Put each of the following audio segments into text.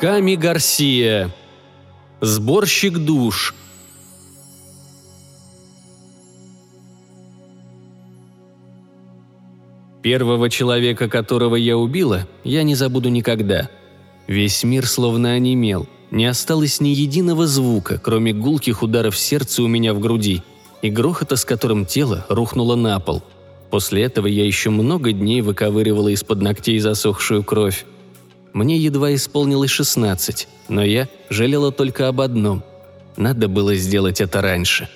Ками Гарсия. Сборщик душ. Первого человека, которого я убила, я не забуду никогда. Весь мир словно онемел. Не осталось ни единого звука, кроме гулких ударов сердца у меня в груди и грохота, с которым тело рухнуло на пол. После этого я еще много дней выковыривала из-под ногтей засохшую кровь. Мне едва исполнилось 16, но я жалела только об одном. Надо было сделать это раньше.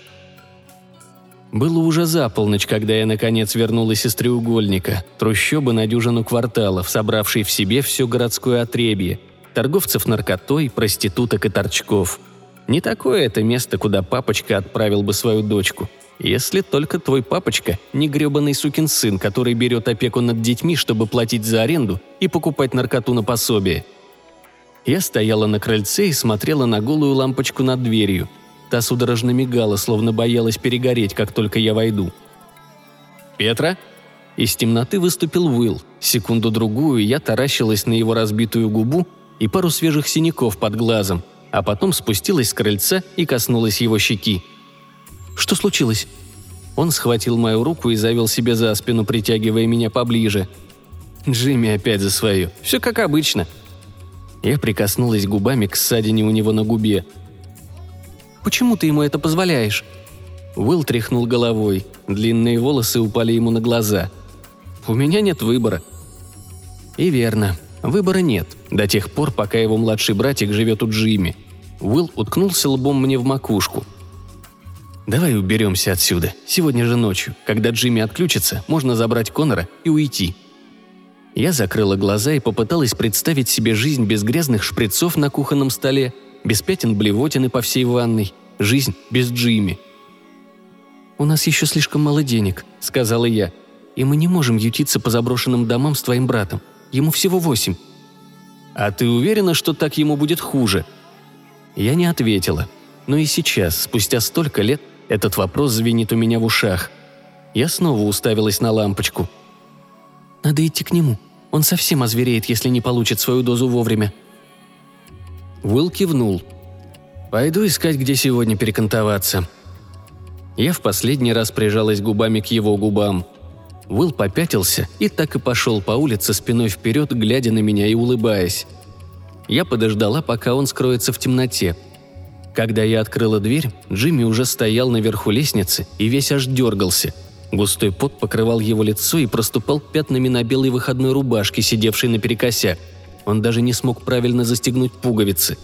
Было уже за полночь, когда я наконец вернулась из треугольника, трущобы на дюжину кварталов, собравшей в себе все городское отребье, торговцев наркотой, проституток и торчков. Не такое это место, куда папочка отправил бы свою дочку. Если только твой папочка не гребаный сукин сын, который берет опеку над детьми, чтобы платить за аренду и покупать наркоту на пособие. Я стояла на крыльце и смотрела на голую лампочку над дверью – Та судорожно мигала, словно боялась перегореть, как только я войду. «Петра?» Из темноты выступил Уилл. Секунду-другую я таращилась на его разбитую губу и пару свежих синяков под глазом, а потом спустилась с крыльца и коснулась его щеки. «Что случилось?» Он схватил мою руку и завел себе за спину, притягивая меня поближе. Джимми опять за свое. Все как обычно. Я прикоснулась губами к ссадине у него на губе – Почему ты ему это позволяешь?» Уилл тряхнул головой. Длинные волосы упали ему на глаза. «У меня нет выбора». И верно. Выбора нет, до тех пор, пока его младший братик живет у Джимми. Уилл уткнулся лбом мне в макушку. «Давай уберемся отсюда. Сегодня же ночью. Когда Джимми отключится, можно забрать Конора и уйти». Я закрыла глаза и попыталась представить себе жизнь без грязных шприцов на кухонном столе – без пятен блевотины по всей ванной, жизнь без Джимми. «У нас еще слишком мало денег», — сказала я, «и мы не можем ютиться по заброшенным домам с твоим братом. Ему всего восемь». «А ты уверена, что так ему будет хуже?» Я не ответила. Но и сейчас, спустя столько лет, этот вопрос звенит у меня в ушах. Я снова уставилась на лампочку. «Надо идти к нему. Он совсем озвереет, если не получит свою дозу вовремя», Уилл кивнул. «Пойду искать, где сегодня перекантоваться». Я в последний раз прижалась губами к его губам. Уилл попятился и так и пошел по улице спиной вперед, глядя на меня и улыбаясь. Я подождала, пока он скроется в темноте. Когда я открыла дверь, Джимми уже стоял наверху лестницы и весь аж дергался. Густой пот покрывал его лицо и проступал пятнами на белой выходной рубашке, сидевшей наперекосяк – он даже не смог правильно застегнуть пуговицы.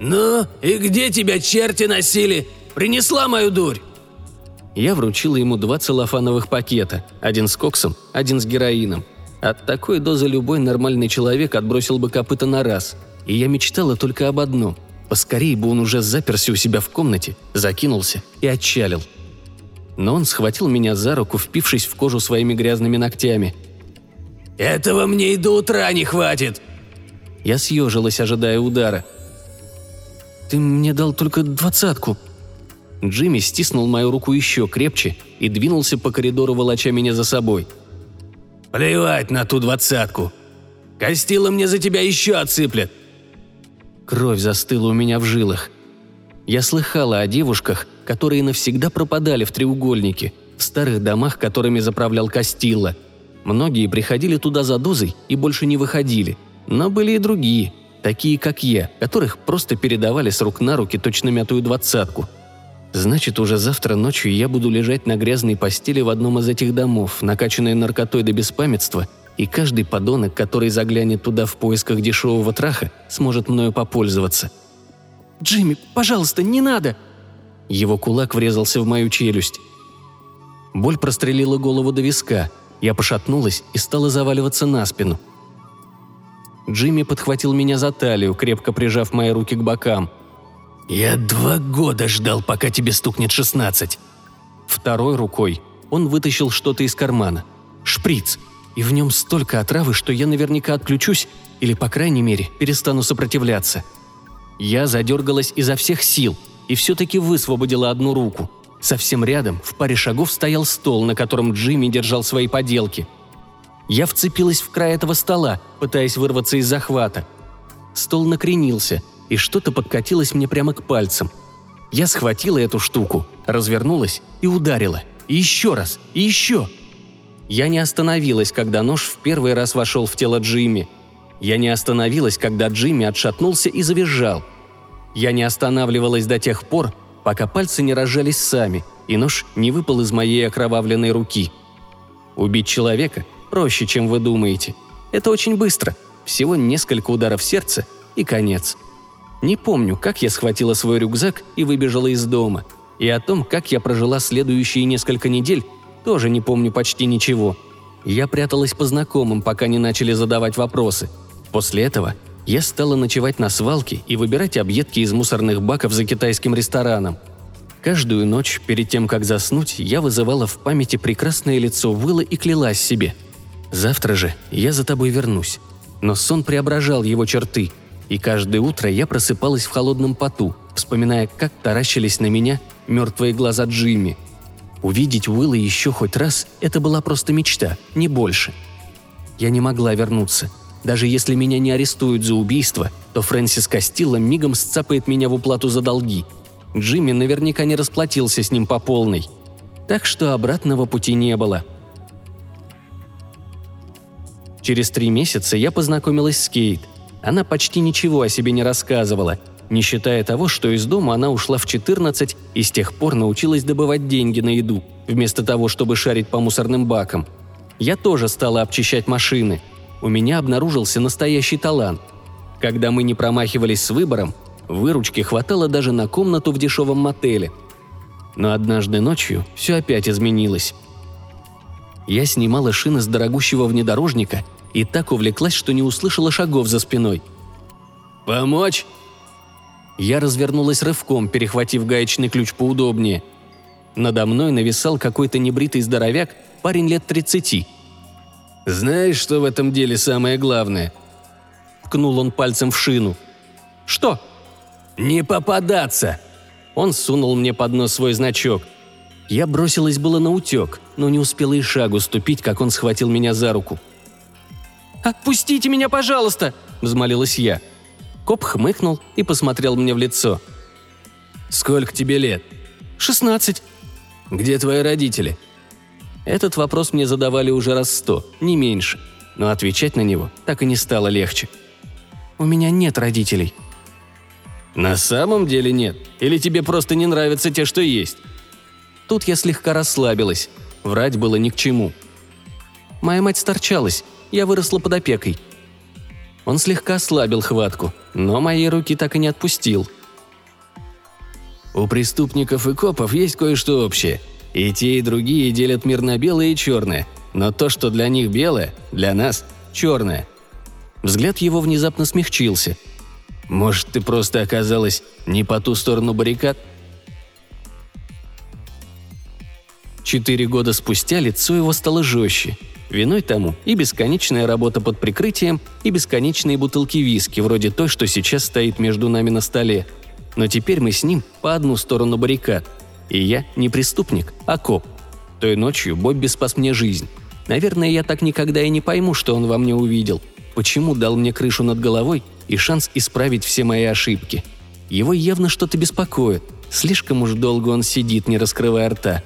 «Ну, и где тебя черти носили? Принесла мою дурь!» Я вручила ему два целлофановых пакета, один с коксом, один с героином. От такой дозы любой нормальный человек отбросил бы копыта на раз. И я мечтала только об одном. Поскорее бы он уже заперся у себя в комнате, закинулся и отчалил. Но он схватил меня за руку, впившись в кожу своими грязными ногтями – «Этого мне и до утра не хватит!» Я съежилась, ожидая удара. «Ты мне дал только двадцатку». Джимми стиснул мою руку еще крепче и двинулся по коридору, волоча меня за собой. «Плевать на ту двадцатку! Костила мне за тебя еще отсыплет!» Кровь застыла у меня в жилах. Я слыхала о девушках, которые навсегда пропадали в треугольнике, в старых домах, которыми заправлял Костилла – Многие приходили туда за дозой и больше не выходили. Но были и другие, такие как я, которых просто передавали с рук на руки точно мятую двадцатку. Значит, уже завтра ночью я буду лежать на грязной постели в одном из этих домов, накачанной наркотой до беспамятства, и каждый подонок, который заглянет туда в поисках дешевого траха, сможет мною попользоваться. «Джимми, пожалуйста, не надо!» Его кулак врезался в мою челюсть. Боль прострелила голову до виска – я пошатнулась и стала заваливаться на спину. Джимми подхватил меня за талию, крепко прижав мои руки к бокам. «Я два года ждал, пока тебе стукнет шестнадцать». Второй рукой он вытащил что-то из кармана. Шприц. И в нем столько отравы, что я наверняка отключусь или, по крайней мере, перестану сопротивляться. Я задергалась изо всех сил и все-таки высвободила одну руку. Совсем рядом, в паре шагов, стоял стол, на котором Джимми держал свои поделки. Я вцепилась в край этого стола, пытаясь вырваться из захвата. стол накренился, и что-то подкатилось мне прямо к пальцам. Я схватила эту штуку, развернулась и ударила. И еще раз, и еще. Я не остановилась, когда нож в первый раз вошел в тело Джимми. Я не остановилась, когда Джимми отшатнулся и завизжал. Я не останавливалась до тех пор, пока пальцы не разжались сами, и нож не выпал из моей окровавленной руки. Убить человека проще, чем вы думаете. Это очень быстро. Всего несколько ударов сердца и конец. Не помню, как я схватила свой рюкзак и выбежала из дома. И о том, как я прожила следующие несколько недель, тоже не помню почти ничего. Я пряталась по знакомым, пока не начали задавать вопросы. После этого я стала ночевать на свалке и выбирать объедки из мусорных баков за китайским рестораном. Каждую ночь, перед тем, как заснуть, я вызывала в памяти прекрасное лицо Уилла и клялась себе. «Завтра же я за тобой вернусь». Но сон преображал его черты, и каждое утро я просыпалась в холодном поту, вспоминая, как таращились на меня мертвые глаза Джимми – Увидеть Уилла еще хоть раз – это была просто мечта, не больше. Я не могла вернуться. Даже если меня не арестуют за убийство, то Фрэнсис Кастилла мигом сцапает меня в уплату за долги. Джимми наверняка не расплатился с ним по полной. Так что обратного пути не было. Через три месяца я познакомилась с Кейт. Она почти ничего о себе не рассказывала – не считая того, что из дома она ушла в 14 и с тех пор научилась добывать деньги на еду, вместо того, чтобы шарить по мусорным бакам. Я тоже стала обчищать машины. У меня обнаружился настоящий талант. Когда мы не промахивались с выбором, выручки хватало даже на комнату в дешевом мотеле. Но однажды ночью все опять изменилось. Я снимала шины с дорогущего внедорожника и так увлеклась, что не услышала шагов за спиной. «Помочь?» Я развернулась рывком, перехватив гаечный ключ поудобнее. Надо мной нависал какой-то небритый здоровяк, парень лет тридцати. «Знаешь, что в этом деле самое главное?» Ткнул он пальцем в шину. «Что?» «Не попадаться!» Он сунул мне под нос свой значок. Я бросилась было на утек, но не успела и шагу ступить, как он схватил меня за руку. «Отпустите меня, пожалуйста!» – взмолилась я – Коп хмыкнул и посмотрел мне в лицо. «Сколько тебе лет?» «Шестнадцать». «Где твои родители?» Этот вопрос мне задавали уже раз сто, не меньше, но отвечать на него так и не стало легче. «У меня нет родителей». «На самом деле нет? Или тебе просто не нравятся те, что есть?» Тут я слегка расслабилась. Врать было ни к чему. Моя мать сторчалась, я выросла под опекой. Он слегка ослабил хватку, но мои руки так и не отпустил. У преступников и копов есть кое-что общее. И те, и другие делят мир на белое и черное. Но то, что для них белое, для нас черное. Взгляд его внезапно смягчился. Может, ты просто оказалась не по ту сторону баррикад? Четыре года спустя лицо его стало жестче, Виной тому и бесконечная работа под прикрытием, и бесконечные бутылки виски, вроде той, что сейчас стоит между нами на столе. Но теперь мы с ним по одну сторону баррикад. И я не преступник, а коп. Той ночью Бобби спас мне жизнь. Наверное, я так никогда и не пойму, что он во мне увидел. Почему дал мне крышу над головой и шанс исправить все мои ошибки. Его явно что-то беспокоит. Слишком уж долго он сидит, не раскрывая рта.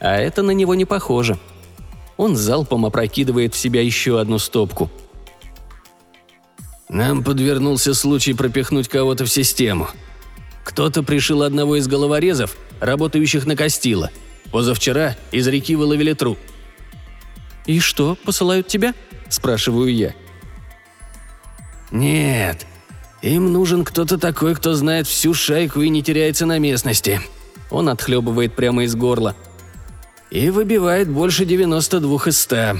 А это на него не похоже. Он залпом опрокидывает в себя еще одну стопку. Нам подвернулся случай пропихнуть кого-то в систему. Кто-то пришил одного из головорезов, работающих на Костила. Позавчера из реки выловили труп. «И что, посылают тебя?» – спрашиваю я. «Нет. Им нужен кто-то такой, кто знает всю шайку и не теряется на местности». Он отхлебывает прямо из горла – и выбивает больше 92 из 100.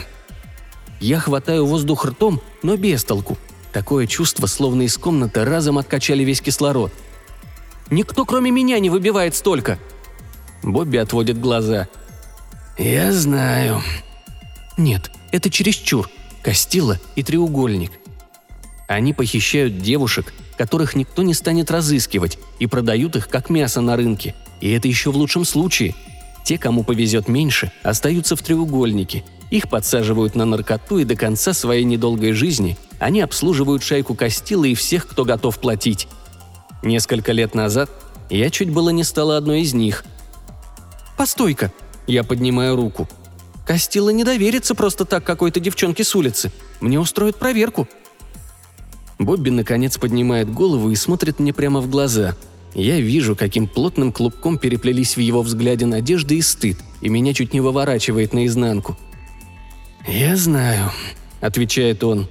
Я хватаю воздух ртом, но без толку. Такое чувство, словно из комнаты разом откачали весь кислород. Никто, кроме меня, не выбивает столько. Бобби отводит глаза. «Я знаю». «Нет, это чересчур. Костила и треугольник. Они похищают девушек, которых никто не станет разыскивать, и продают их как мясо на рынке. И это еще в лучшем случае – те, кому повезет меньше, остаются в треугольнике. Их подсаживают на наркоту и до конца своей недолгой жизни Они обслуживают шайку Костила и всех, кто готов платить. Несколько лет назад я чуть было не стала одной из них. «Постой-ка!» Я поднимаю руку. «Костила не доверится просто так какой-то девчонке с улицы. Мне устроят проверку». Бобби наконец поднимает голову и смотрит мне прямо в глаза. Я вижу, каким плотным клубком переплелись в его взгляде надежда и стыд, и меня чуть не выворачивает наизнанку. «Я знаю», — отвечает он.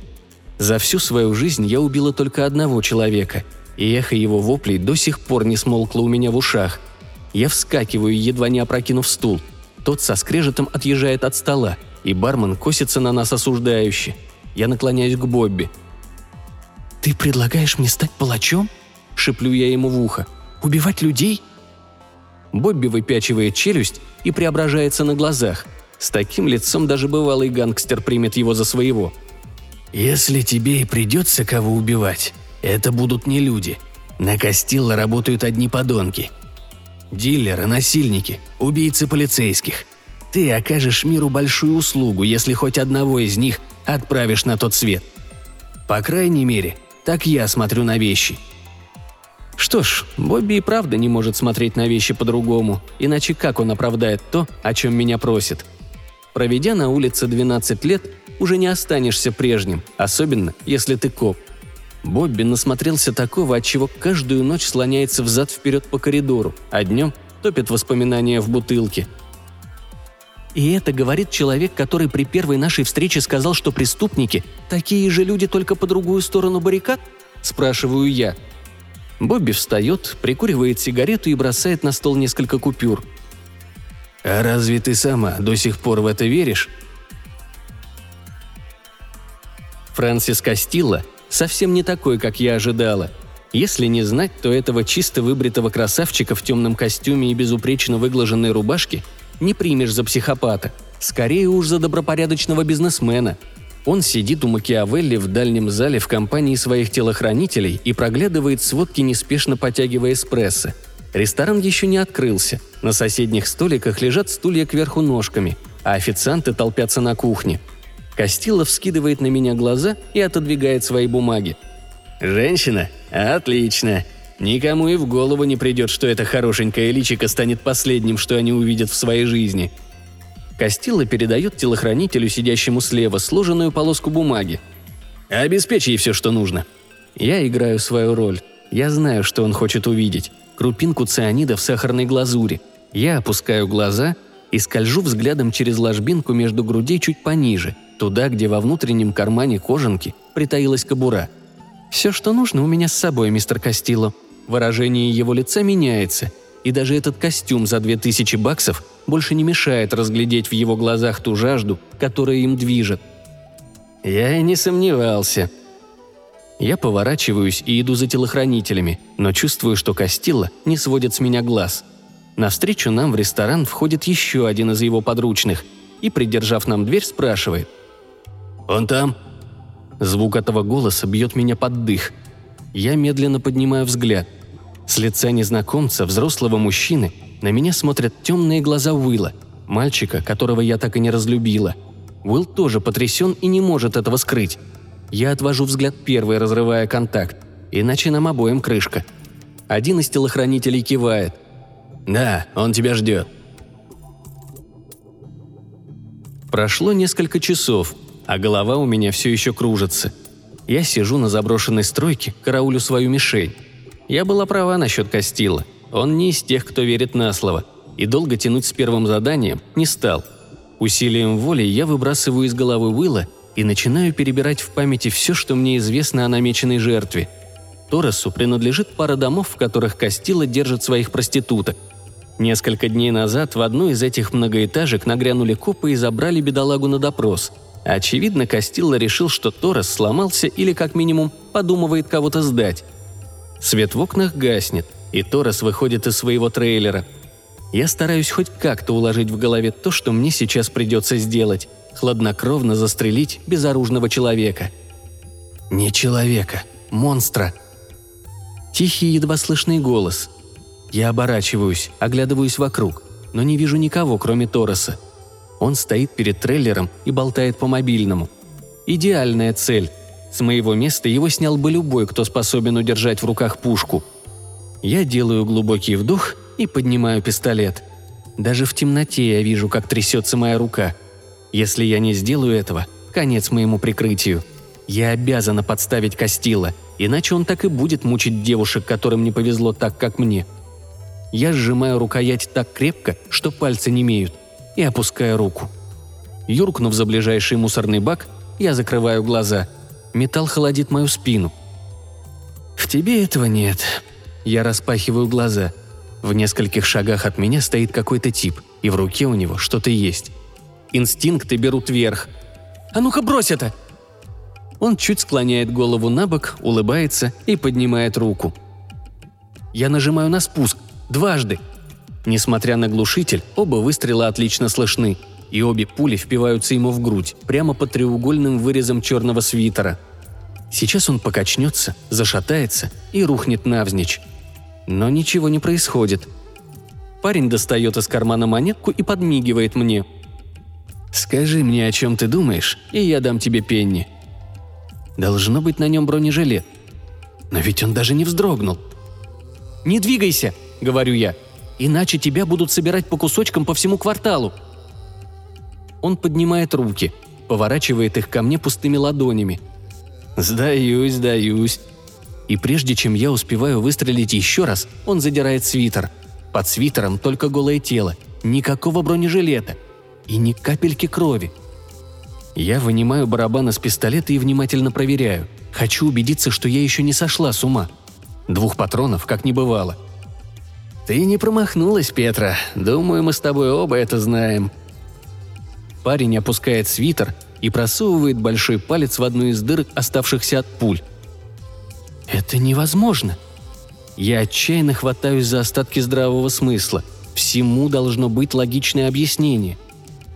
«За всю свою жизнь я убила только одного человека, и эхо его воплей до сих пор не смолкло у меня в ушах. Я вскакиваю, едва не опрокинув стул. Тот со скрежетом отъезжает от стола, и бармен косится на нас осуждающе. Я наклоняюсь к Бобби. «Ты предлагаешь мне стать палачом?» – шеплю я ему в ухо. «Убивать людей?» Бобби выпячивает челюсть и преображается на глазах. С таким лицом даже бывалый гангстер примет его за своего. «Если тебе и придется кого убивать, это будут не люди. На Кастилла работают одни подонки. Дилеры, насильники, убийцы полицейских. Ты окажешь миру большую услугу, если хоть одного из них отправишь на тот свет. По крайней мере, так я смотрю на вещи. Что ж, Бобби и правда не может смотреть на вещи по-другому, иначе как он оправдает то, о чем меня просит? Проведя на улице 12 лет, уже не останешься прежним, особенно если ты коп – Бобби насмотрелся такого, от чего каждую ночь слоняется взад-вперед по коридору, а днем топит воспоминания в бутылке. И это говорит человек, который при первой нашей встрече сказал, что преступники – такие же люди, только по другую сторону баррикад? Спрашиваю я. Бобби встает, прикуривает сигарету и бросает на стол несколько купюр. «А разве ты сама до сих пор в это веришь?» Фрэнсис Кастилла совсем не такой, как я ожидала. Если не знать, то этого чисто выбритого красавчика в темном костюме и безупречно выглаженной рубашке не примешь за психопата. Скорее уж за добропорядочного бизнесмена. Он сидит у Макиавелли в дальнем зале в компании своих телохранителей и проглядывает сводки, неспешно потягивая эспрессо. Ресторан еще не открылся. На соседних столиках лежат стулья кверху ножками, а официанты толпятся на кухне – Костилов скидывает на меня глаза и отодвигает свои бумаги. «Женщина? Отлично. Никому и в голову не придет, что эта хорошенькая личика станет последним, что они увидят в своей жизни». Костила передает телохранителю, сидящему слева, сложенную полоску бумаги. «Обеспечь ей все, что нужно». Я играю свою роль. Я знаю, что он хочет увидеть. Крупинку цианида в сахарной глазури. Я опускаю глаза и скольжу взглядом через ложбинку между грудей чуть пониже, туда, где во внутреннем кармане кожанки притаилась кобура. «Все, что нужно, у меня с собой, мистер Костило». Выражение его лица меняется, и даже этот костюм за две тысячи баксов больше не мешает разглядеть в его глазах ту жажду, которая им движет. Я и не сомневался. Я поворачиваюсь и иду за телохранителями, но чувствую, что Костило не сводит с меня глаз – Навстречу нам в ресторан входит еще один из его подручных и, придержав нам дверь, спрашивает. «Он там?» Звук этого голоса бьет меня под дых. Я медленно поднимаю взгляд. С лица незнакомца, взрослого мужчины, на меня смотрят темные глаза Уилла, мальчика, которого я так и не разлюбила. Уилл тоже потрясен и не может этого скрыть. Я отвожу взгляд первый, разрывая контакт. Иначе нам обоим крышка. Один из телохранителей кивает – «Да, он тебя ждет». Прошло несколько часов, а голова у меня все еще кружится. Я сижу на заброшенной стройке, караулю свою мишень. Я была права насчет Костила. Он не из тех, кто верит на слово. И долго тянуть с первым заданием не стал. Усилием воли я выбрасываю из головы Уилла и начинаю перебирать в памяти все, что мне известно о намеченной жертве. Торосу принадлежит пара домов, в которых Костила держит своих проституток – Несколько дней назад в одну из этих многоэтажек нагрянули копы и забрали бедолагу на допрос. Очевидно, Костилла решил, что Торрес сломался или, как минимум, подумывает кого-то сдать. Свет в окнах гаснет, и Торрес выходит из своего трейлера. Я стараюсь хоть как-то уложить в голове то, что мне сейчас придется сделать – хладнокровно застрелить безоружного человека. Не человека, монстра. Тихий, едва слышный голос – я оборачиваюсь, оглядываюсь вокруг, но не вижу никого, кроме Тороса. Он стоит перед трейлером и болтает по мобильному. Идеальная цель. С моего места его снял бы любой, кто способен удержать в руках пушку. Я делаю глубокий вдох и поднимаю пистолет. Даже в темноте я вижу, как трясется моя рука. Если я не сделаю этого, конец моему прикрытию. Я обязана подставить Костила, иначе он так и будет мучить девушек, которым не повезло так, как мне. Я сжимаю рукоять так крепко, что пальцы не имеют, и опускаю руку. Юркнув за ближайший мусорный бак, я закрываю глаза – Металл холодит мою спину. «В тебе этого нет». Я распахиваю глаза. В нескольких шагах от меня стоит какой-то тип, и в руке у него что-то есть. Инстинкты берут верх. «А ну-ка брось это!» Он чуть склоняет голову на бок, улыбается и поднимает руку. Я нажимаю на спуск. Дважды. Несмотря на глушитель, оба выстрела отлично слышны – и обе пули впиваются ему в грудь, прямо под треугольным вырезом черного свитера. Сейчас он покачнется, зашатается и рухнет навзничь. Но ничего не происходит. Парень достает из кармана монетку и подмигивает мне. «Скажи мне, о чем ты думаешь, и я дам тебе пенни». Должно быть на нем бронежилет. Но ведь он даже не вздрогнул. «Не двигайся», — говорю я, — «иначе тебя будут собирать по кусочкам по всему кварталу». Он поднимает руки, поворачивает их ко мне пустыми ладонями. «Сдаюсь, сдаюсь». И прежде чем я успеваю выстрелить еще раз, он задирает свитер. Под свитером только голое тело, никакого бронежилета и ни капельки крови. Я вынимаю барабан из пистолета и внимательно проверяю. Хочу убедиться, что я еще не сошла с ума. Двух патронов как не бывало. «Ты не промахнулась, Петра. Думаю, мы с тобой оба это знаем», Парень опускает свитер и просовывает большой палец в одну из дырок, оставшихся от пуль. «Это невозможно!» Я отчаянно хватаюсь за остатки здравого смысла. Всему должно быть логичное объяснение.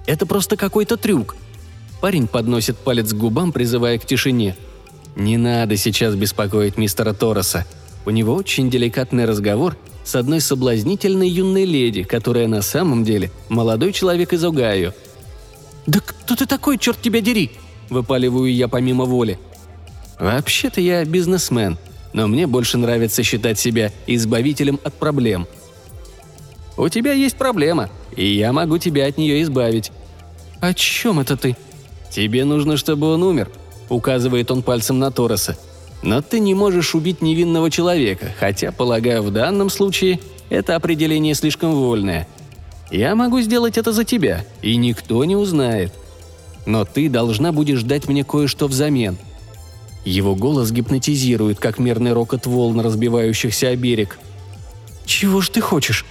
Это просто какой-то трюк. Парень подносит палец к губам, призывая к тишине. Не надо сейчас беспокоить мистера Торреса. У него очень деликатный разговор с одной соблазнительной юной леди, которая на самом деле молодой человек из Огайо – «Да кто ты такой, черт тебя дери?» – выпаливаю я помимо воли. «Вообще-то я бизнесмен, но мне больше нравится считать себя избавителем от проблем. У тебя есть проблема, и я могу тебя от нее избавить». «О чем это ты?» «Тебе нужно, чтобы он умер», – указывает он пальцем на Тороса. «Но ты не можешь убить невинного человека, хотя, полагаю, в данном случае это определение слишком вольное – я могу сделать это за тебя, и никто не узнает. Но ты должна будешь дать мне кое-что взамен». Его голос гипнотизирует, как мерный рокот волн, разбивающихся о берег. «Чего ж ты хочешь?»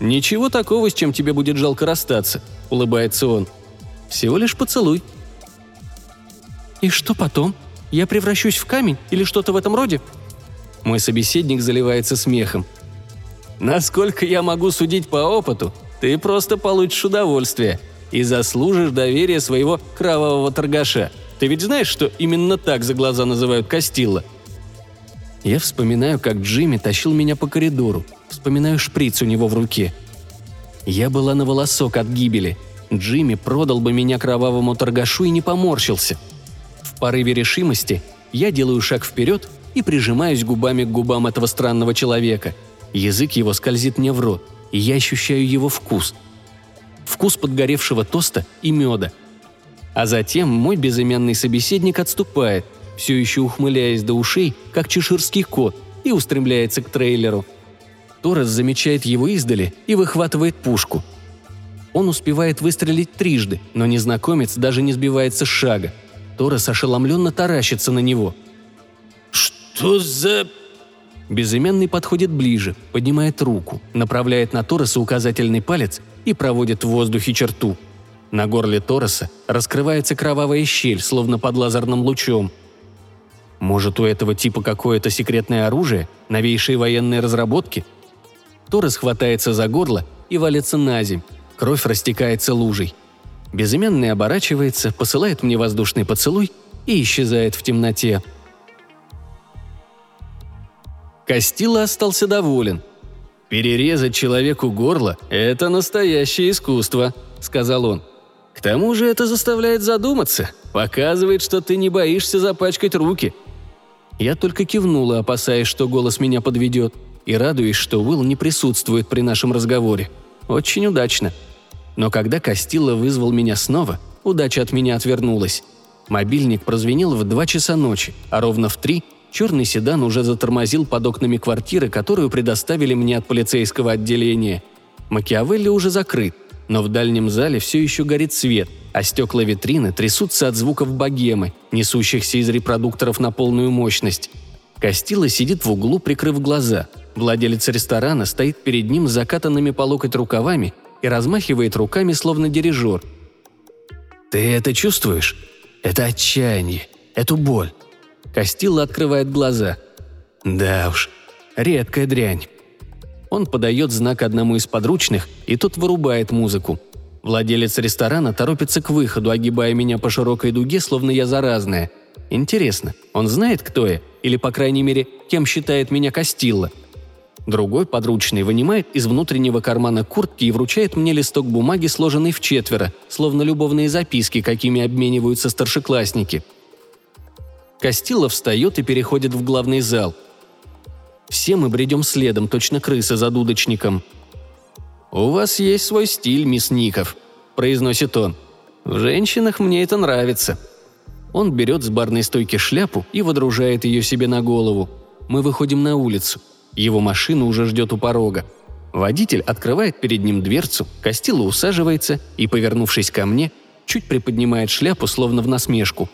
«Ничего такого, с чем тебе будет жалко расстаться», — улыбается он. «Всего лишь поцелуй». «И что потом? Я превращусь в камень или что-то в этом роде?» Мой собеседник заливается смехом. «Насколько я могу судить по опыту, ты просто получишь удовольствие и заслужишь доверие своего кровавого торгаша. Ты ведь знаешь, что именно так за глаза называют Кастилла?» Я вспоминаю, как Джимми тащил меня по коридору, вспоминаю шприц у него в руке. Я была на волосок от гибели. Джимми продал бы меня кровавому торгашу и не поморщился. В порыве решимости я делаю шаг вперед и прижимаюсь губами к губам этого странного человека. Язык его скользит мне в рот я ощущаю его вкус. Вкус подгоревшего тоста и меда. А затем мой безымянный собеседник отступает, все еще ухмыляясь до ушей, как чеширский кот, и устремляется к трейлеру. Торрес замечает его издали и выхватывает пушку. Он успевает выстрелить трижды, но незнакомец даже не сбивается с шага. Торрес ошеломленно таращится на него. «Что за...» Безымянный подходит ближе, поднимает руку, направляет на Тороса указательный палец и проводит в воздухе черту. На горле Тороса раскрывается кровавая щель, словно под лазерным лучом. Может, у этого типа какое-то секретное оружие, новейшие военные разработки? Торос хватается за горло и валится на земь. Кровь растекается лужей. Безымянный оборачивается, посылает мне воздушный поцелуй и исчезает в темноте – Костила остался доволен. «Перерезать человеку горло – это настоящее искусство», – сказал он. К тому же это заставляет задуматься, показывает, что ты не боишься запачкать руки. Я только кивнула, опасаясь, что голос меня подведет, и радуясь, что Уилл не присутствует при нашем разговоре. Очень удачно. Но когда Костилла вызвал меня снова, удача от меня отвернулась. Мобильник прозвенел в два часа ночи, а ровно в три черный седан уже затормозил под окнами квартиры, которую предоставили мне от полицейского отделения. Макиавелли уже закрыт, но в дальнем зале все еще горит свет, а стекла витрины трясутся от звуков богемы, несущихся из репродукторов на полную мощность. Костила сидит в углу, прикрыв глаза. Владелец ресторана стоит перед ним с закатанными по локоть рукавами и размахивает руками, словно дирижер. «Ты это чувствуешь? Это отчаяние, эту боль». Костила открывает глаза. «Да уж, редкая дрянь. Он подает знак одному из подручных, и тот вырубает музыку. Владелец ресторана торопится к выходу, огибая меня по широкой дуге, словно я заразная. Интересно, он знает, кто я? Или, по крайней мере, кем считает меня Костилла? Другой подручный вынимает из внутреннего кармана куртки и вручает мне листок бумаги, сложенный в четверо, словно любовные записки, какими обмениваются старшеклассники. Костилла встает и переходит в главный зал. Все мы бредем следом, точно крысы за дудочником. «У вас есть свой стиль, мисс Ников», – произносит он. «В женщинах мне это нравится». Он берет с барной стойки шляпу и водружает ее себе на голову. Мы выходим на улицу. Его машина уже ждет у порога. Водитель открывает перед ним дверцу, Костила усаживается и, повернувшись ко мне, чуть приподнимает шляпу, словно в насмешку.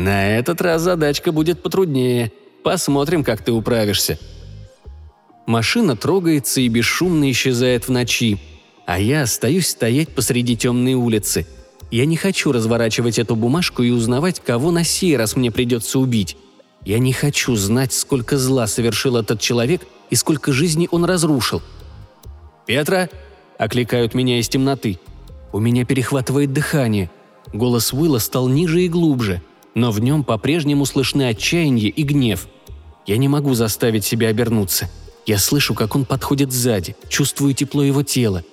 «На этот раз задачка будет потруднее», Посмотрим, как ты управишься». Машина трогается и бесшумно исчезает в ночи, а я остаюсь стоять посреди темной улицы. Я не хочу разворачивать эту бумажку и узнавать, кого на сей раз мне придется убить. Я не хочу знать, сколько зла совершил этот человек и сколько жизней он разрушил. «Петра!» – окликают меня из темноты. У меня перехватывает дыхание. Голос Уилла стал ниже и глубже – но в нем по-прежнему слышны отчаяние и гнев. Я не могу заставить себя обернуться. Я слышу, как он подходит сзади, чувствую тепло его тела.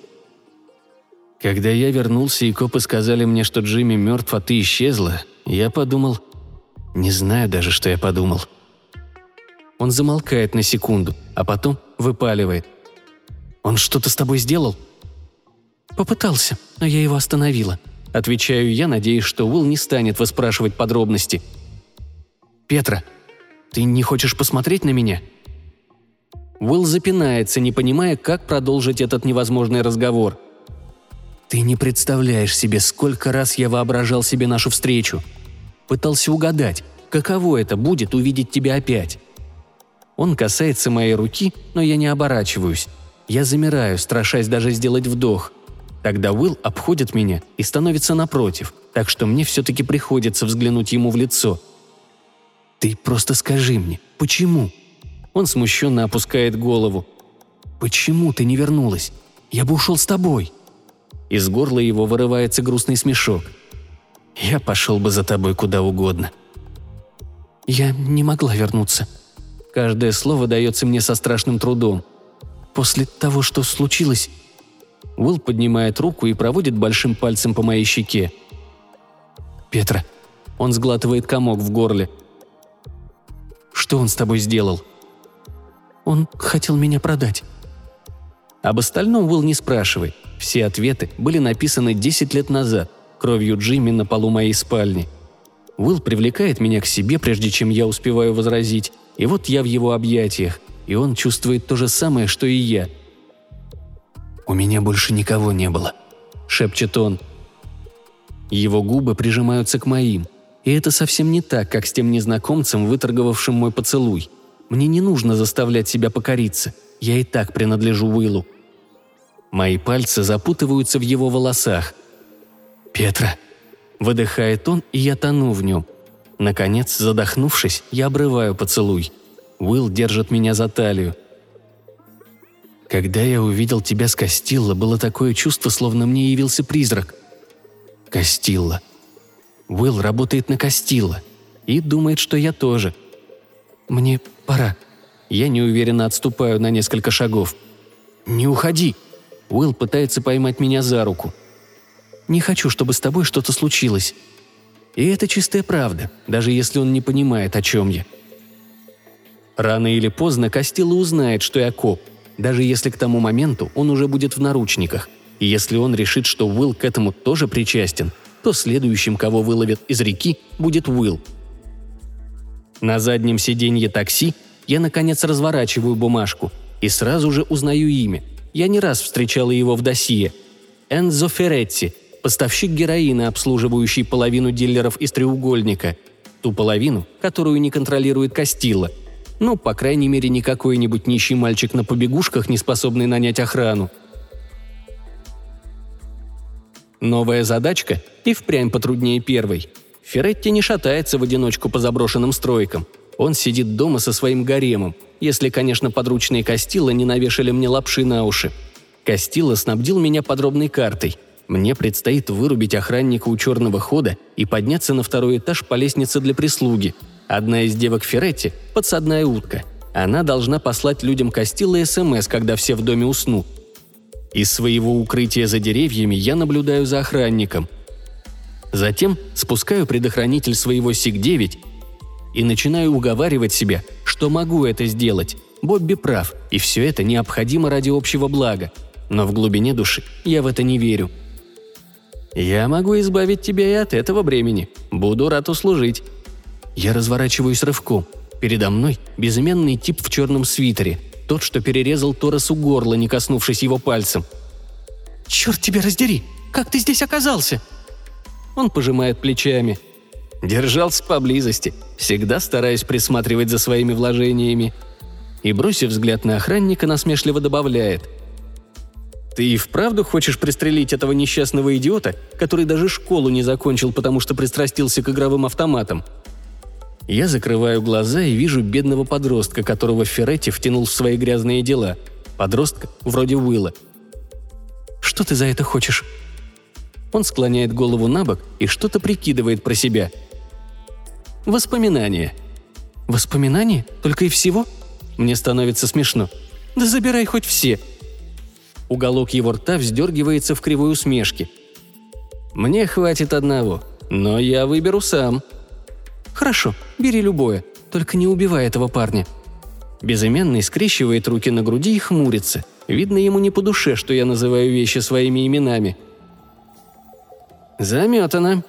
Когда я вернулся, и копы сказали мне, что Джимми мертв, а ты исчезла, я подумал... Не знаю даже, что я подумал. Он замолкает на секунду, а потом выпаливает. «Он что-то с тобой сделал?» «Попытался, но я его остановила», Отвечаю я, надеясь, что Уилл не станет выспрашивать подробности. «Петра, ты не хочешь посмотреть на меня?» Уилл запинается, не понимая, как продолжить этот невозможный разговор. «Ты не представляешь себе, сколько раз я воображал себе нашу встречу. Пытался угадать, каково это будет увидеть тебя опять. Он касается моей руки, но я не оборачиваюсь. Я замираю, страшась даже сделать вдох. Тогда Уилл обходит меня и становится напротив, так что мне все-таки приходится взглянуть ему в лицо. «Ты просто скажи мне, почему?» Он смущенно опускает голову. «Почему ты не вернулась? Я бы ушел с тобой». Из горла его вырывается грустный смешок. «Я пошел бы за тобой куда угодно». «Я не могла вернуться». Каждое слово дается мне со страшным трудом. После того, что случилось, Уилл поднимает руку и проводит большим пальцем по моей щеке. «Петра». Он сглатывает комок в горле. «Что он с тобой сделал?» «Он хотел меня продать». Об остальном Уилл не спрашивай. Все ответы были написаны 10 лет назад, кровью Джимми на полу моей спальни. Уилл привлекает меня к себе, прежде чем я успеваю возразить, и вот я в его объятиях, и он чувствует то же самое, что и я – «У меня больше никого не было», – шепчет он. Его губы прижимаются к моим, и это совсем не так, как с тем незнакомцем, выторговавшим мой поцелуй. Мне не нужно заставлять себя покориться, я и так принадлежу Уиллу. Мои пальцы запутываются в его волосах. «Петра!» – выдыхает он, и я тону в нем. Наконец, задохнувшись, я обрываю поцелуй. Уилл держит меня за талию – когда я увидел тебя с Кастилла, было такое чувство, словно мне явился призрак. Кастилла. Уилл работает на Кастилла и думает, что я тоже. Мне пора. Я неуверенно отступаю на несколько шагов. «Не уходи!» Уилл пытается поймать меня за руку. Не хочу, чтобы с тобой что-то случилось». И это чистая правда, даже если он не понимает, о чем я. Рано или поздно Костила узнает, что я коп, даже если к тому моменту он уже будет в наручниках. И если он решит, что Уилл к этому тоже причастен, то следующим, кого выловят из реки, будет Уилл. На заднем сиденье такси я, наконец, разворачиваю бумажку и сразу же узнаю имя. Я не раз встречала его в досье. Энзо Ферретти, поставщик героина, обслуживающий половину дилеров из треугольника. Ту половину, которую не контролирует Кастилла. Ну, по крайней мере, не какой-нибудь нищий мальчик на побегушках, не способный нанять охрану. Новая задачка и впрямь потруднее первой. Феретти не шатается в одиночку по заброшенным стройкам. Он сидит дома со своим гаремом, если, конечно, подручные Кастила не навешали мне лапши на уши. Кастила снабдил меня подробной картой. Мне предстоит вырубить охранника у черного хода и подняться на второй этаж по лестнице для прислуги. Одна из девок Феретти – подсадная утка. Она должна послать людям Кастила СМС, когда все в доме уснут. Из своего укрытия за деревьями я наблюдаю за охранником. Затем спускаю предохранитель своего СИГ-9 и начинаю уговаривать себя, что могу это сделать. Бобби прав, и все это необходимо ради общего блага. Но в глубине души я в это не верю. «Я могу избавить тебя и от этого бремени. Буду рад услужить». Я разворачиваюсь рывком. Передо мной безымянный тип в черном свитере, тот, что перерезал Торосу горло, не коснувшись его пальцем. «Черт тебя раздери! Как ты здесь оказался?» Он пожимает плечами. Держался поблизости, всегда стараясь присматривать за своими вложениями. И, бросив взгляд на охранника, насмешливо добавляет. «Ты и вправду хочешь пристрелить этого несчастного идиота, который даже школу не закончил, потому что пристрастился к игровым автоматам?» Я закрываю глаза и вижу бедного подростка, которого Ферретти втянул в свои грязные дела. Подростка вроде Уилла. «Что ты за это хочешь?» Он склоняет голову на бок и что-то прикидывает про себя. «Воспоминания». «Воспоминания? Только и всего?» Мне становится смешно. «Да забирай хоть все». Уголок его рта вздергивается в кривой усмешке. «Мне хватит одного, но я выберу сам», «Хорошо, бери любое, только не убивай этого парня». Безымянный скрещивает руки на груди и хмурится. Видно ему не по душе, что я называю вещи своими именами. «Заметано».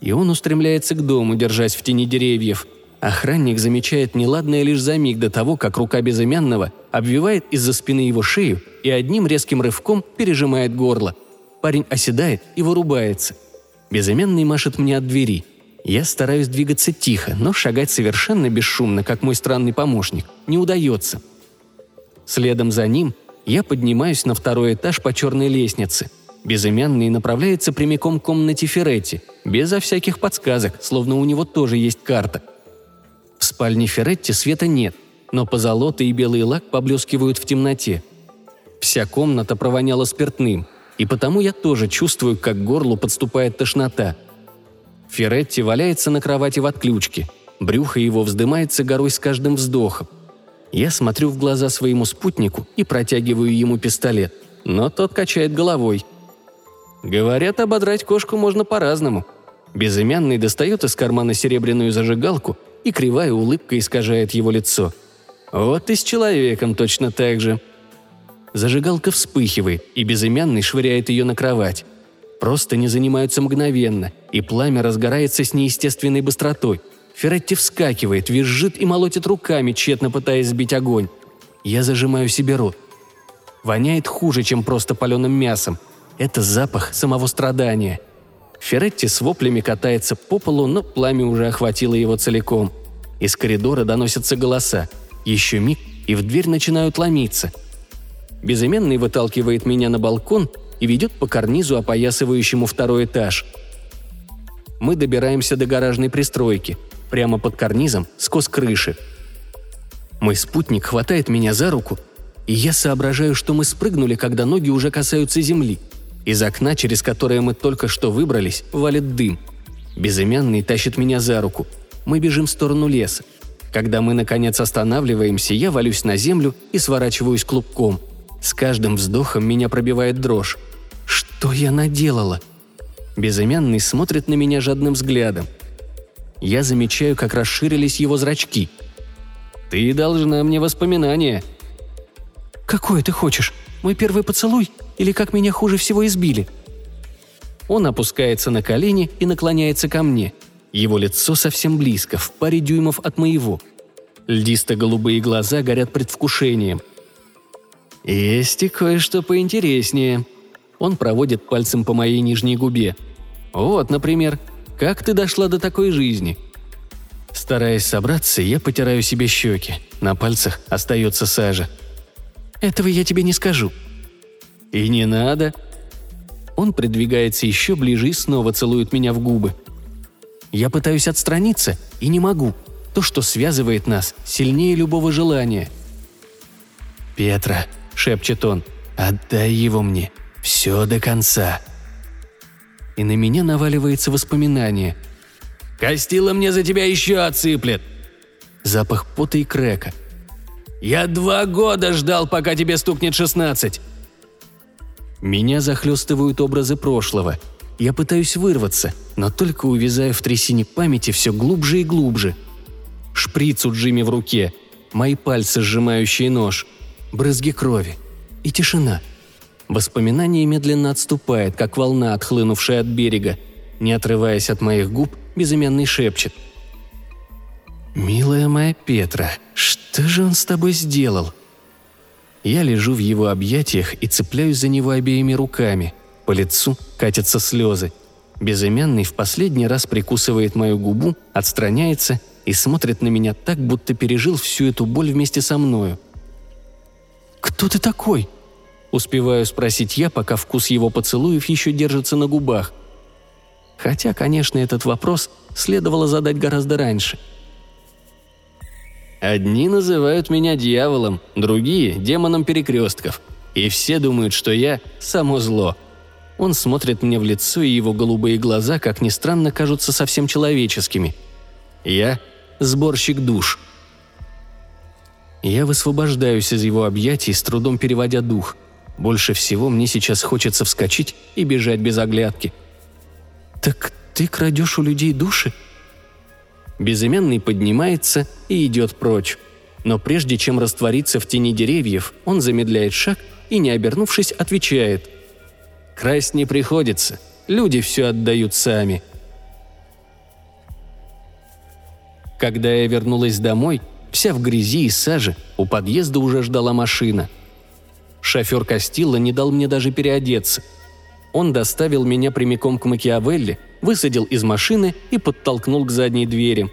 И он устремляется к дому, держась в тени деревьев. Охранник замечает неладное лишь за миг до того, как рука безымянного обвивает из-за спины его шею и одним резким рывком пережимает горло. Парень оседает и вырубается. Безымянный машет мне от двери – я стараюсь двигаться тихо, но шагать совершенно бесшумно, как мой странный помощник, не удается. Следом за ним я поднимаюсь на второй этаж по черной лестнице. Безымянный направляется прямиком к комнате Феретти, безо всяких подсказок, словно у него тоже есть карта. В спальне Феретти света нет, но позолота и белый лак поблескивают в темноте. Вся комната провоняла спиртным, и потому я тоже чувствую, как к горлу подступает тошнота – Феретти валяется на кровати в отключке. Брюхо его вздымается горой с каждым вздохом. Я смотрю в глаза своему спутнику и протягиваю ему пистолет, но тот качает головой. Говорят, ободрать кошку можно по-разному. Безымянный достает из кармана серебряную зажигалку, и кривая улыбка искажает его лицо. Вот и с человеком точно так же. Зажигалка вспыхивает, и безымянный швыряет ее на кровать. Просто не занимаются мгновенно, и пламя разгорается с неестественной быстротой. Феретти вскакивает, визжит и молотит руками, тщетно пытаясь сбить огонь. Я зажимаю себе рот. Воняет хуже, чем просто паленым мясом. Это запах самого страдания. Феретти с воплями катается по полу, но пламя уже охватило его целиком. Из коридора доносятся голоса. Еще миг, и в дверь начинают ломиться. Безыменный выталкивает меня на балкон и ведет по карнизу, опоясывающему второй этаж. Мы добираемся до гаражной пристройки, прямо под карнизом, скос крыши. Мой спутник хватает меня за руку, и я соображаю, что мы спрыгнули, когда ноги уже касаются земли. Из окна, через которое мы только что выбрались, валит дым. Безымянный тащит меня за руку. Мы бежим в сторону леса. Когда мы, наконец, останавливаемся, я валюсь на землю и сворачиваюсь клубком – с каждым вздохом меня пробивает дрожь. Что я наделала? Безымянный смотрит на меня жадным взглядом. Я замечаю, как расширились его зрачки. «Ты должна мне воспоминания». «Какое ты хочешь? Мой первый поцелуй? Или как меня хуже всего избили?» Он опускается на колени и наклоняется ко мне. Его лицо совсем близко, в паре дюймов от моего. Льдисто-голубые глаза горят предвкушением. «Есть и кое-что поинтереснее». Он проводит пальцем по моей нижней губе. «Вот, например, как ты дошла до такой жизни?» Стараясь собраться, я потираю себе щеки. На пальцах остается сажа. «Этого я тебе не скажу». «И не надо», он придвигается еще ближе и снова целует меня в губы. Я пытаюсь отстраниться и не могу. То, что связывает нас, сильнее любого желания. «Петра», — шепчет он, — «отдай его мне. Все до конца». И на меня наваливается воспоминание. «Костила мне за тебя еще отсыплет!» Запах пота и крека. «Я два года ждал, пока тебе стукнет шестнадцать!» Меня захлестывают образы прошлого. Я пытаюсь вырваться, но только увязаю в трясине памяти все глубже и глубже. Шприц у Джимми в руке, мои пальцы, сжимающие нож, брызги крови и тишина. Воспоминание медленно отступает, как волна, отхлынувшая от берега. Не отрываясь от моих губ, безымянный шепчет. «Милая моя Петра, что же он с тобой сделал?» Я лежу в его объятиях и цепляюсь за него обеими руками. По лицу катятся слезы. Безымянный в последний раз прикусывает мою губу, отстраняется и смотрит на меня так, будто пережил всю эту боль вместе со мною. «Кто ты такой?» Успеваю спросить я, пока вкус его поцелуев еще держится на губах. Хотя, конечно, этот вопрос следовало задать гораздо раньше – Одни называют меня дьяволом, другие – демоном перекрестков. И все думают, что я – само зло. Он смотрит мне в лицо, и его голубые глаза, как ни странно, кажутся совсем человеческими. Я – сборщик душ. Я высвобождаюсь из его объятий, с трудом переводя дух. Больше всего мне сейчас хочется вскочить и бежать без оглядки. «Так ты крадешь у людей души?» Безымянный поднимается и идет прочь. Но прежде чем раствориться в тени деревьев, он замедляет шаг и, не обернувшись, отвечает. «Красть не приходится. Люди все отдают сами». Когда я вернулась домой, вся в грязи и саже, у подъезда уже ждала машина. Шофер Кастилла не дал мне даже переодеться. Он доставил меня прямиком к Макиавелли – высадил из машины и подтолкнул к задней двери.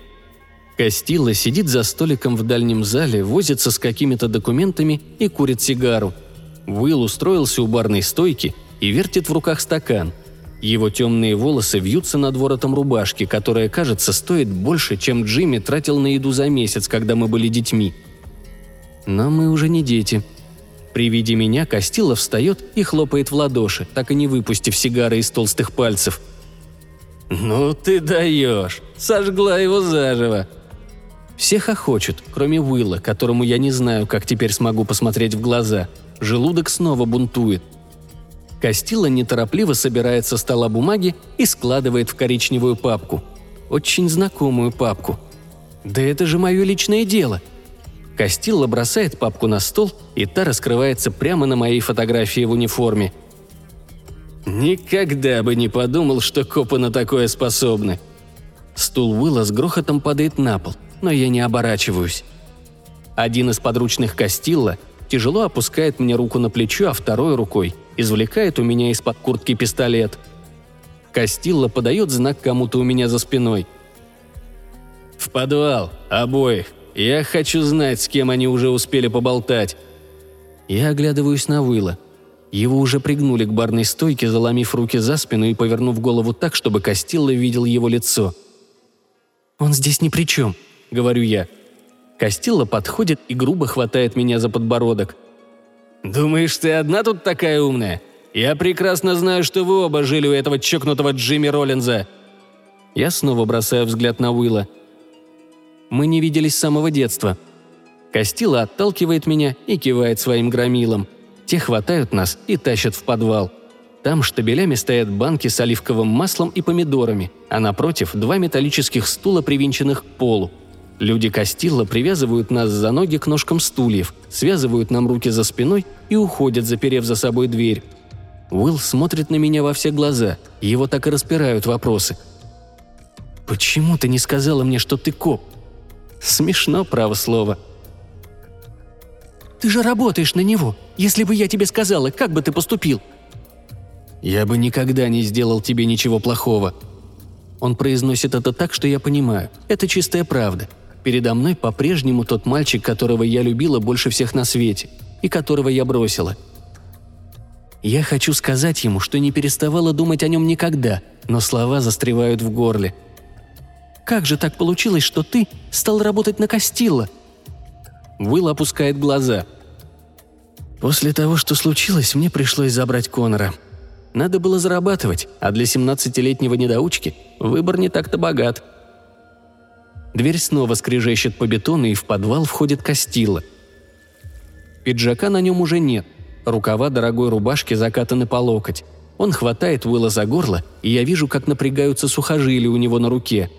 Костила сидит за столиком в дальнем зале, возится с какими-то документами и курит сигару. Уилл устроился у барной стойки и вертит в руках стакан. Его темные волосы вьются над воротом рубашки, которая, кажется, стоит больше, чем Джимми тратил на еду за месяц, когда мы были детьми. Но мы уже не дети. При виде меня Костила встает и хлопает в ладоши, так и не выпустив сигары из толстых пальцев – «Ну ты даешь! Сожгла его заживо!» Все хохочут, кроме Уилла, которому я не знаю, как теперь смогу посмотреть в глаза. Желудок снова бунтует. Костила неторопливо собирает со стола бумаги и складывает в коричневую папку. Очень знакомую папку. «Да это же мое личное дело!» Костилла бросает папку на стол, и та раскрывается прямо на моей фотографии в униформе – Никогда бы не подумал, что копы на такое способны. Стул Уилла с грохотом падает на пол, но я не оборачиваюсь. Один из подручных Кастилла тяжело опускает мне руку на плечо, а второй рукой извлекает у меня из-под куртки пистолет. Кастилла подает знак кому-то у меня за спиной. «В подвал, обоих. Я хочу знать, с кем они уже успели поболтать». Я оглядываюсь на Уилла – его уже пригнули к барной стойке, заломив руки за спину и повернув голову так, чтобы Костилла видел его лицо. «Он здесь ни при чем», — говорю я. Костилла подходит и грубо хватает меня за подбородок. «Думаешь, ты одна тут такая умная? Я прекрасно знаю, что вы оба жили у этого чокнутого Джимми Роллинза». Я снова бросаю взгляд на Уилла. Мы не виделись с самого детства. Костила отталкивает меня и кивает своим громилом – те хватают нас и тащат в подвал. Там штабелями стоят банки с оливковым маслом и помидорами, а напротив два металлических стула, привинченных к полу. Люди Кастилла привязывают нас за ноги к ножкам стульев, связывают нам руки за спиной и уходят, заперев за собой дверь. Уилл смотрит на меня во все глаза, его так и распирают вопросы. «Почему ты не сказала мне, что ты коп?» Смешно, право слово. «Ты же работаешь на него. Если бы я тебе сказала, как бы ты поступил?» «Я бы никогда не сделал тебе ничего плохого». Он произносит это так, что я понимаю. Это чистая правда. Передо мной по-прежнему тот мальчик, которого я любила больше всех на свете, и которого я бросила. Я хочу сказать ему, что не переставала думать о нем никогда, но слова застревают в горле. «Как же так получилось, что ты стал работать на Кастилла?» Уилл опускает глаза. «После того, что случилось, мне пришлось забрать Конора. Надо было зарабатывать, а для 17-летнего недоучки выбор не так-то богат. Дверь снова скрежещет по бетону, и в подвал входит Кастилла. Пиджака на нем уже нет, рукава дорогой рубашки закатаны по локоть. Он хватает Уилла за горло, и я вижу, как напрягаются сухожилия у него на руке.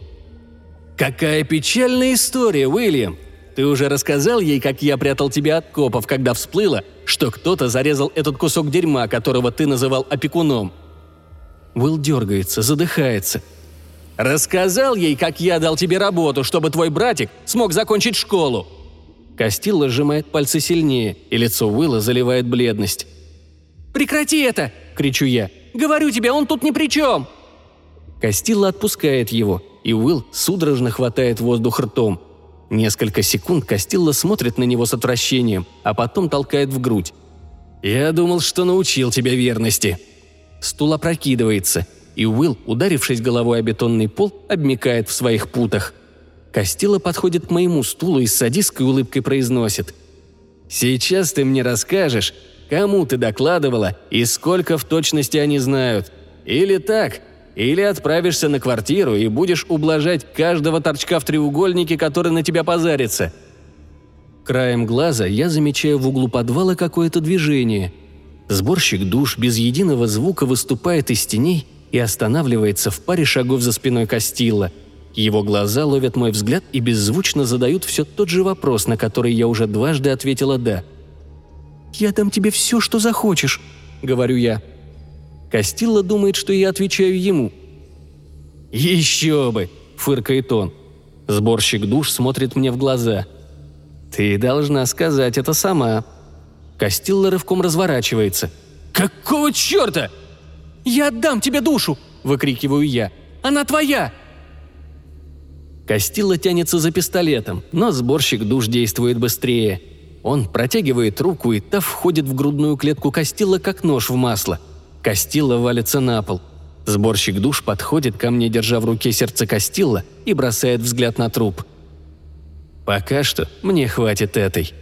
«Какая печальная история, Уильям!» Ты уже рассказал ей, как я прятал тебя от копов, когда всплыло, что кто-то зарезал этот кусок дерьма, которого ты называл опекуном?» Уилл дергается, задыхается. «Рассказал ей, как я дал тебе работу, чтобы твой братик смог закончить школу!» Кастилла сжимает пальцы сильнее, и лицо Уилла заливает бледность. «Прекрати это!» – кричу я. «Говорю тебе, он тут ни при чем!» Кастилла отпускает его, и Уилл судорожно хватает воздух ртом – Несколько секунд Кастилла смотрит на него с отвращением, а потом толкает в грудь. «Я думал, что научил тебя верности». Стул опрокидывается, и Уилл, ударившись головой о бетонный пол, обмикает в своих путах. Кастилла подходит к моему стулу и с садистской улыбкой произносит. «Сейчас ты мне расскажешь, кому ты докладывала и сколько в точности они знают. Или так, или отправишься на квартиру и будешь ублажать каждого торчка в треугольнике, который на тебя позарится. Краем глаза я замечаю в углу подвала какое-то движение. Сборщик душ без единого звука выступает из теней и останавливается в паре шагов за спиной Кастилла. Его глаза ловят мой взгляд и беззвучно задают все тот же вопрос, на который я уже дважды ответила «да». «Я дам тебе все, что захочешь», — говорю я. Кастилла думает, что я отвечаю ему. «Еще бы!» – фыркает он. Сборщик душ смотрит мне в глаза. «Ты должна сказать это сама». Кастилла рывком разворачивается. «Какого черта?» «Я отдам тебе душу!» – выкрикиваю я. «Она твоя!» Кастилла тянется за пистолетом, но сборщик душ действует быстрее. Он протягивает руку, и та входит в грудную клетку Кастилла, как нож в масло – Кастилла валится на пол. Сборщик душ подходит ко мне, держа в руке сердце Кастилла, и бросает взгляд на труп. «Пока что мне хватит этой».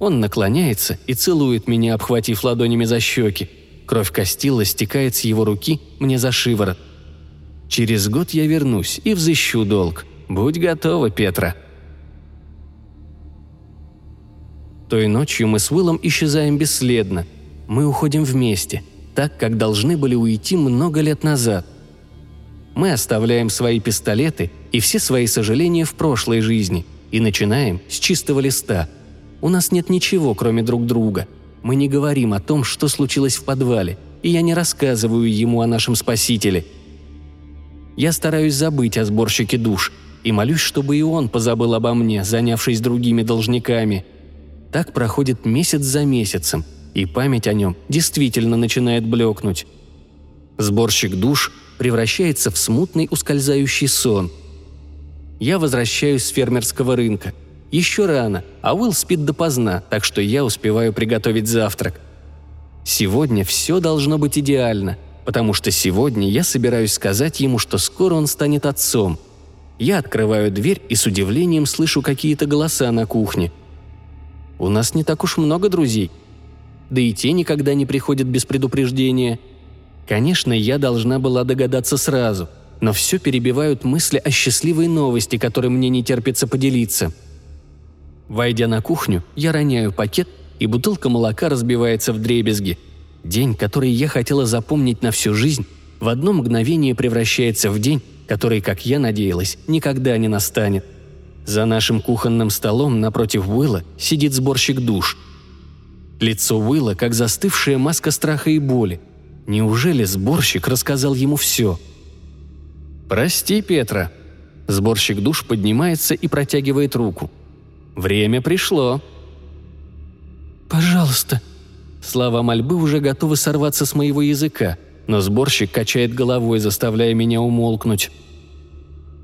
Он наклоняется и целует меня, обхватив ладонями за щеки. Кровь Кастилла стекает с его руки мне за шиворот. «Через год я вернусь и взыщу долг. Будь готова, Петра». Той ночью мы с Уиллом исчезаем бесследно. Мы уходим вместе – так, как должны были уйти много лет назад. Мы оставляем свои пистолеты и все свои сожаления в прошлой жизни и начинаем с чистого листа. У нас нет ничего, кроме друг друга. Мы не говорим о том, что случилось в подвале, и я не рассказываю ему о нашем спасителе. Я стараюсь забыть о сборщике душ и молюсь, чтобы и он позабыл обо мне, занявшись другими должниками. Так проходит месяц за месяцем – и память о нем действительно начинает блекнуть. Сборщик душ превращается в смутный ускользающий сон. Я возвращаюсь с фермерского рынка. Еще рано, а Уилл спит допоздна, так что я успеваю приготовить завтрак. Сегодня все должно быть идеально, потому что сегодня я собираюсь сказать ему, что скоро он станет отцом. Я открываю дверь и с удивлением слышу какие-то голоса на кухне. У нас не так уж много друзей – да и те никогда не приходят без предупреждения. Конечно, я должна была догадаться сразу, но все перебивают мысли о счастливой новости, которой мне не терпится поделиться. Войдя на кухню, я роняю пакет, и бутылка молока разбивается в дребезги. День, который я хотела запомнить на всю жизнь, в одно мгновение превращается в день, который, как я надеялась, никогда не настанет. За нашим кухонным столом напротив Уилла сидит сборщик душ. Лицо Уилла, как застывшая маска страха и боли. Неужели сборщик рассказал ему все? «Прости, Петра». Сборщик душ поднимается и протягивает руку. «Время пришло». «Пожалуйста». Слова мольбы уже готовы сорваться с моего языка, но сборщик качает головой, заставляя меня умолкнуть.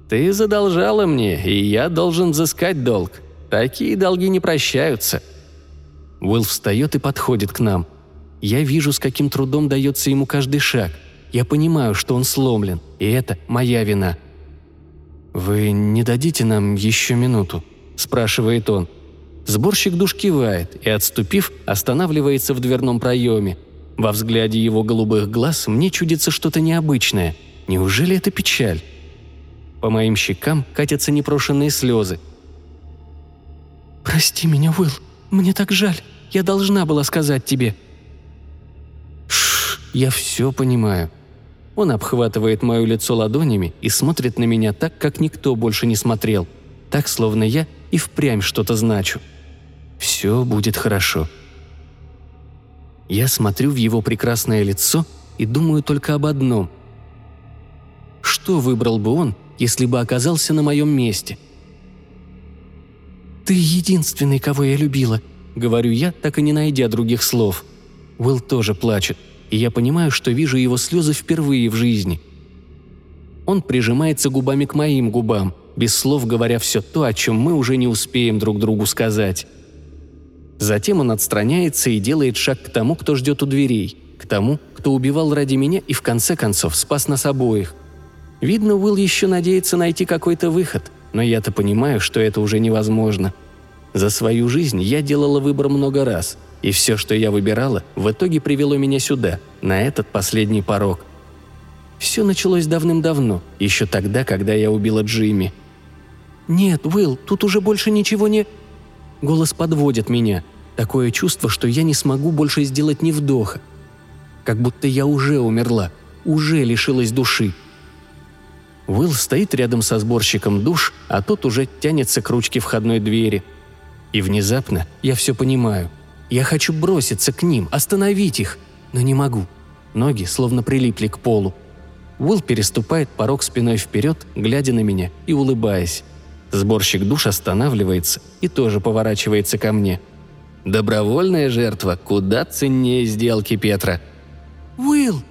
«Ты задолжала мне, и я должен взыскать долг. Такие долги не прощаются». Уилл встает и подходит к нам. Я вижу, с каким трудом дается ему каждый шаг. Я понимаю, что он сломлен, и это моя вина. «Вы не дадите нам еще минуту?» – спрашивает он. Сборщик душ кивает и, отступив, останавливается в дверном проеме. Во взгляде его голубых глаз мне чудится что-то необычное. Неужели это печаль? По моим щекам катятся непрошенные слезы. «Прости меня, Уилл. Мне так жаль. Я должна была сказать тебе». Шш, я все понимаю. Он обхватывает мое лицо ладонями и смотрит на меня так, как никто больше не смотрел. Так, словно я и впрямь что-то значу. Все будет хорошо. Я смотрю в его прекрасное лицо и думаю только об одном. Что выбрал бы он, если бы оказался на моем месте. «Ты единственный, кого я любила», — говорю я, так и не найдя других слов. Уилл тоже плачет, и я понимаю, что вижу его слезы впервые в жизни. Он прижимается губами к моим губам, без слов говоря все то, о чем мы уже не успеем друг другу сказать. Затем он отстраняется и делает шаг к тому, кто ждет у дверей, к тому, кто убивал ради меня и в конце концов спас нас обоих. Видно, Уилл еще надеется найти какой-то выход, но я-то понимаю, что это уже невозможно. За свою жизнь я делала выбор много раз, и все, что я выбирала, в итоге привело меня сюда, на этот последний порог. Все началось давным-давно, еще тогда, когда я убила Джимми. «Нет, Уилл, тут уже больше ничего не...» Голос подводит меня. Такое чувство, что я не смогу больше сделать ни вдоха. Как будто я уже умерла, уже лишилась души, Уилл стоит рядом со сборщиком душ, а тот уже тянется к ручке входной двери. И внезапно я все понимаю. Я хочу броситься к ним, остановить их, но не могу. Ноги словно прилипли к полу. Уилл переступает порог спиной вперед, глядя на меня и улыбаясь. Сборщик душ останавливается и тоже поворачивается ко мне. Добровольная жертва куда ценнее сделки Петра. «Уилл!»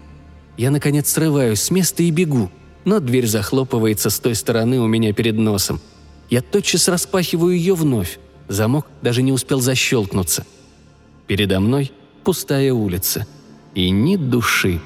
Я, наконец, срываюсь с места и бегу но дверь захлопывается с той стороны у меня перед носом. Я тотчас распахиваю ее вновь. Замок даже не успел защелкнуться. Передо мной пустая улица. И ни души.